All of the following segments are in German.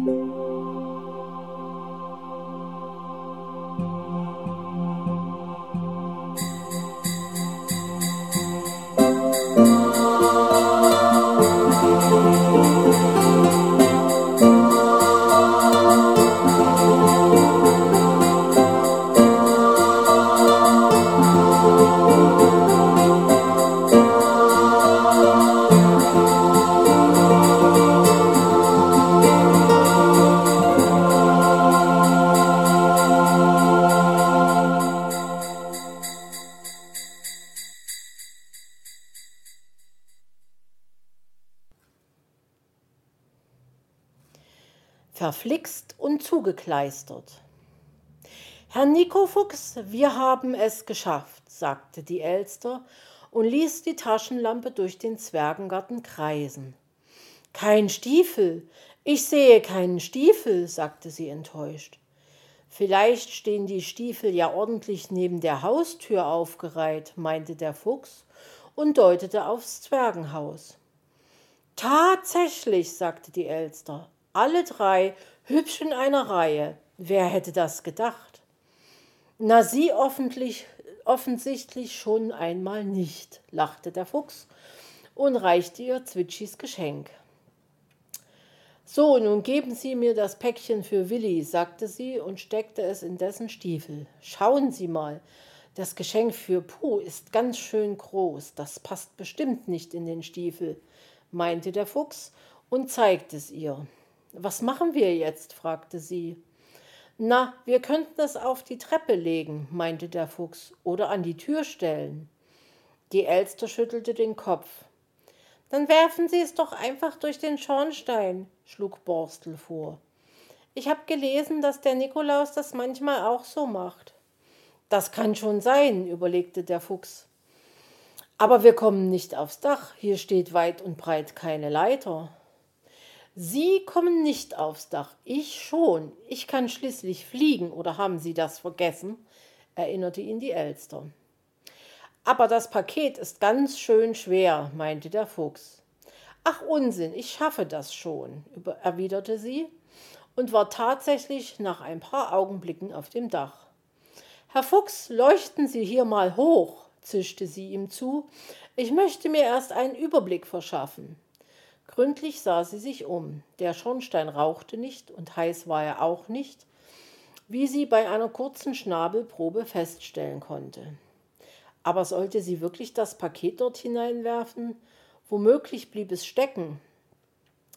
Música verflixt und zugekleistert. Herr Nico Fuchs, wir haben es geschafft, sagte die Elster und ließ die Taschenlampe durch den Zwergengarten kreisen. Kein Stiefel, ich sehe keinen Stiefel, sagte sie enttäuscht. Vielleicht stehen die Stiefel ja ordentlich neben der Haustür aufgereiht, meinte der Fuchs und deutete aufs Zwergenhaus. Tatsächlich, sagte die Elster, alle drei hübsch in einer Reihe. Wer hätte das gedacht? Na, Sie offensichtlich schon einmal nicht, lachte der Fuchs und reichte ihr Zwitschis Geschenk. So, nun geben Sie mir das Päckchen für Willi, sagte sie und steckte es in dessen Stiefel. Schauen Sie mal, das Geschenk für Puh ist ganz schön groß, das passt bestimmt nicht in den Stiefel, meinte der Fuchs und zeigte es ihr. Was machen wir jetzt? fragte sie. Na, wir könnten es auf die Treppe legen, meinte der Fuchs, oder an die Tür stellen. Die Elster schüttelte den Kopf. Dann werfen Sie es doch einfach durch den Schornstein, schlug Borstel vor. Ich habe gelesen, dass der Nikolaus das manchmal auch so macht. Das kann schon sein, überlegte der Fuchs. Aber wir kommen nicht aufs Dach, hier steht weit und breit keine Leiter. Sie kommen nicht aufs Dach, ich schon. Ich kann schließlich fliegen, oder haben Sie das vergessen? erinnerte ihn die Elster. Aber das Paket ist ganz schön schwer, meinte der Fuchs. Ach Unsinn, ich schaffe das schon, erwiderte sie und war tatsächlich nach ein paar Augenblicken auf dem Dach. Herr Fuchs, leuchten Sie hier mal hoch, zischte sie ihm zu. Ich möchte mir erst einen Überblick verschaffen. Gründlich sah sie sich um. Der Schornstein rauchte nicht und heiß war er auch nicht, wie sie bei einer kurzen Schnabelprobe feststellen konnte. Aber sollte sie wirklich das Paket dort hineinwerfen? Womöglich blieb es stecken.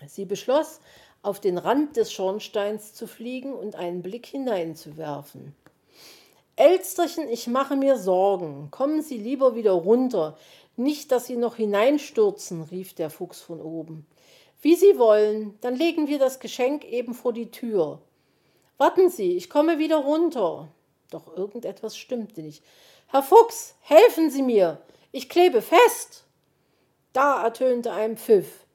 Sie beschloss, auf den Rand des Schornsteins zu fliegen und einen Blick hineinzuwerfen. Elsterchen, ich mache mir Sorgen. Kommen Sie lieber wieder runter. Nicht, dass Sie noch hineinstürzen, rief der Fuchs von oben. Wie Sie wollen, dann legen wir das Geschenk eben vor die Tür. Warten Sie, ich komme wieder runter. Doch irgendetwas stimmte nicht. Herr Fuchs, helfen Sie mir, ich klebe fest. Da ertönte ein Pfiff.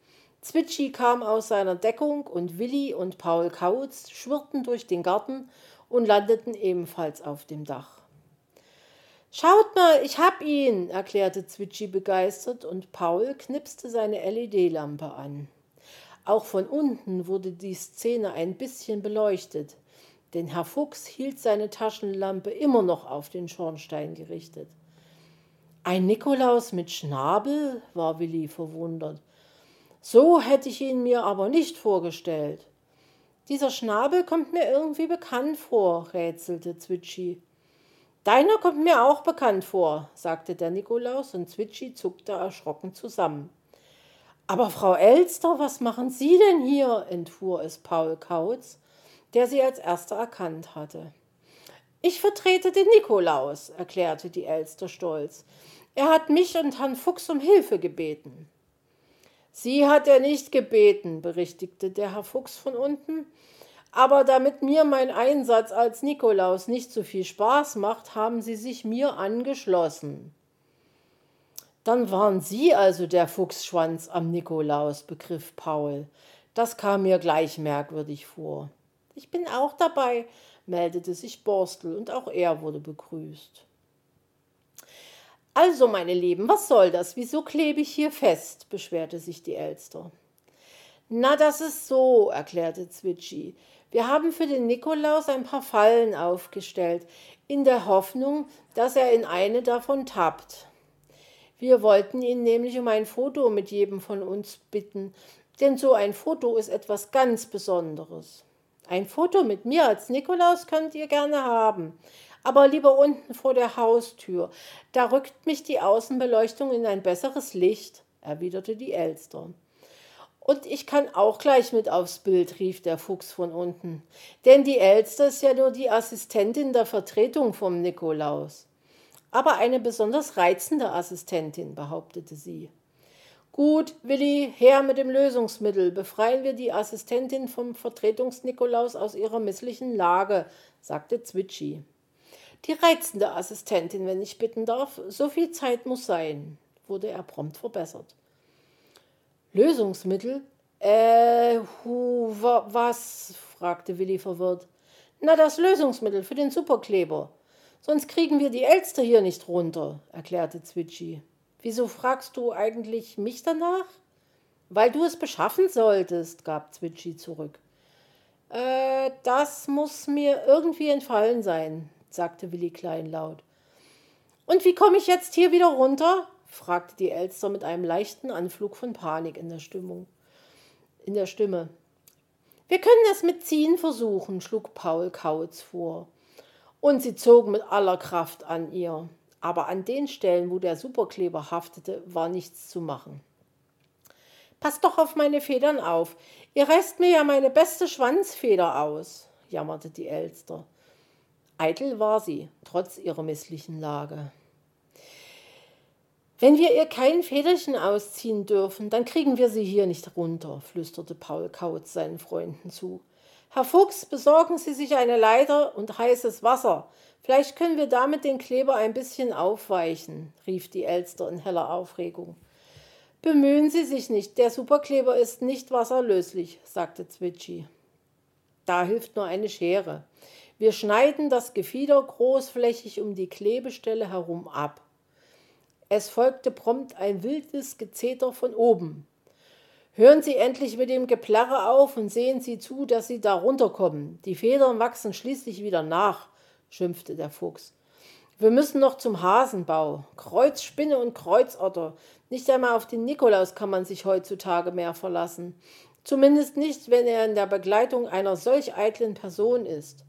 Zwitschi kam aus seiner Deckung und Willi und Paul Kautz schwirrten durch den Garten und landeten ebenfalls auf dem Dach. Schaut mal, ich hab ihn, erklärte Zwitschi begeistert und Paul knipste seine LED-Lampe an. Auch von unten wurde die Szene ein bisschen beleuchtet, denn Herr Fuchs hielt seine Taschenlampe immer noch auf den Schornstein gerichtet. Ein Nikolaus mit Schnabel? war Willi verwundert. So hätte ich ihn mir aber nicht vorgestellt. Dieser Schnabel kommt mir irgendwie bekannt vor, rätselte Zwitschi. Deiner kommt mir auch bekannt vor, sagte der Nikolaus und Zwitschi zuckte erschrocken zusammen. Aber Frau Elster, was machen Sie denn hier? entfuhr es Paul Kautz, der sie als erster erkannt hatte. Ich vertrete den Nikolaus, erklärte die Elster stolz. Er hat mich und Herrn Fuchs um Hilfe gebeten. Sie hat er nicht gebeten, berichtigte der Herr Fuchs von unten. Aber damit mir mein Einsatz als Nikolaus nicht so viel Spaß macht, haben sie sich mir angeschlossen. Dann waren Sie also der Fuchsschwanz am Nikolaus, begriff Paul. Das kam mir gleich merkwürdig vor. Ich bin auch dabei, meldete sich Borstel, und auch er wurde begrüßt. Also, meine Lieben, was soll das? Wieso klebe ich hier fest? beschwerte sich die Elster. Na, das ist so, erklärte Zwitschi. Wir haben für den Nikolaus ein paar Fallen aufgestellt, in der Hoffnung, dass er in eine davon tappt. Wir wollten ihn nämlich um ein Foto mit jedem von uns bitten, denn so ein Foto ist etwas ganz Besonderes. Ein Foto mit mir als Nikolaus könnt ihr gerne haben, aber lieber unten vor der Haustür. Da rückt mich die Außenbeleuchtung in ein besseres Licht, erwiderte die Elster. Und ich kann auch gleich mit aufs Bild, rief der Fuchs von unten. Denn die Elster ist ja nur die Assistentin der Vertretung vom Nikolaus aber eine besonders reizende Assistentin, behauptete sie. Gut, Willi, her mit dem Lösungsmittel. Befreien wir die Assistentin vom Vertretungsnikolaus aus ihrer misslichen Lage, sagte Zwitschi. Die reizende Assistentin, wenn ich bitten darf. So viel Zeit muss sein, wurde er prompt verbessert. Lösungsmittel? Äh, hu, wa, was? fragte Willi verwirrt. Na, das Lösungsmittel für den Superkleber. Sonst kriegen wir die Elster hier nicht runter, erklärte Zwitschi. Wieso fragst du eigentlich mich danach? Weil du es beschaffen solltest, gab Zwitschi zurück. Äh, das muss mir irgendwie entfallen sein, sagte Willi kleinlaut. Und wie komme ich jetzt hier wieder runter? fragte die Elster mit einem leichten Anflug von Panik in der Stimmung. In der Stimme. Wir können es mit Ziehen versuchen, schlug Paul Kautz vor und sie zogen mit aller Kraft an ihr. Aber an den Stellen, wo der Superkleber haftete, war nichts zu machen. Passt doch auf meine Federn auf. Ihr reißt mir ja meine beste Schwanzfeder aus, jammerte die Elster. Eitel war sie, trotz ihrer misslichen Lage. Wenn wir ihr kein Federchen ausziehen dürfen, dann kriegen wir sie hier nicht runter, flüsterte Paul Kautz seinen Freunden zu. Herr Fuchs, besorgen Sie sich eine Leiter und heißes Wasser. Vielleicht können wir damit den Kleber ein bisschen aufweichen, rief die Elster in heller Aufregung. Bemühen Sie sich nicht, der Superkleber ist nicht wasserlöslich, sagte Zwitschi. Da hilft nur eine Schere. Wir schneiden das Gefieder großflächig um die Klebestelle herum ab. Es folgte prompt ein wildes Gezeter von oben. Hören Sie endlich mit dem Geplärre auf und sehen Sie zu, dass Sie da runterkommen. Die Federn wachsen schließlich wieder nach, schimpfte der Fuchs. Wir müssen noch zum Hasenbau. Kreuzspinne und Kreuzotter. Nicht einmal auf den Nikolaus kann man sich heutzutage mehr verlassen. Zumindest nicht, wenn er in der Begleitung einer solch eitlen Person ist.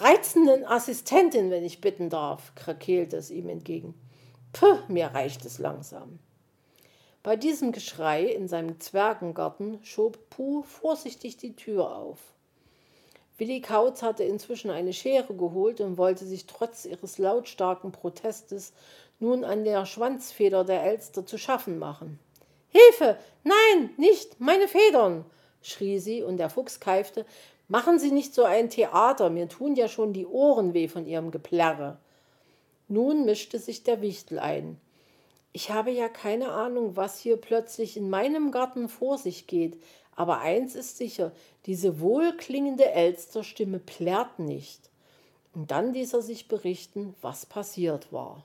Reizenden Assistentin, wenn ich bitten darf, krakeelte es ihm entgegen. Puh, mir reicht es langsam. Bei diesem Geschrei in seinem Zwergengarten schob Puh vorsichtig die Tür auf. Willi Kautz hatte inzwischen eine Schere geholt und wollte sich trotz ihres lautstarken Protestes nun an der Schwanzfeder der Elster zu schaffen machen. Hilfe! Nein, nicht! Meine Federn! schrie sie, und der Fuchs keifte. Machen Sie nicht so ein Theater, mir tun ja schon die Ohren weh von Ihrem Geplärre. Nun mischte sich der Wichtel ein. Ich habe ja keine Ahnung, was hier plötzlich in meinem Garten vor sich geht, aber eins ist sicher, diese wohlklingende Elsterstimme plärrt nicht. Und dann ließ er sich berichten, was passiert war.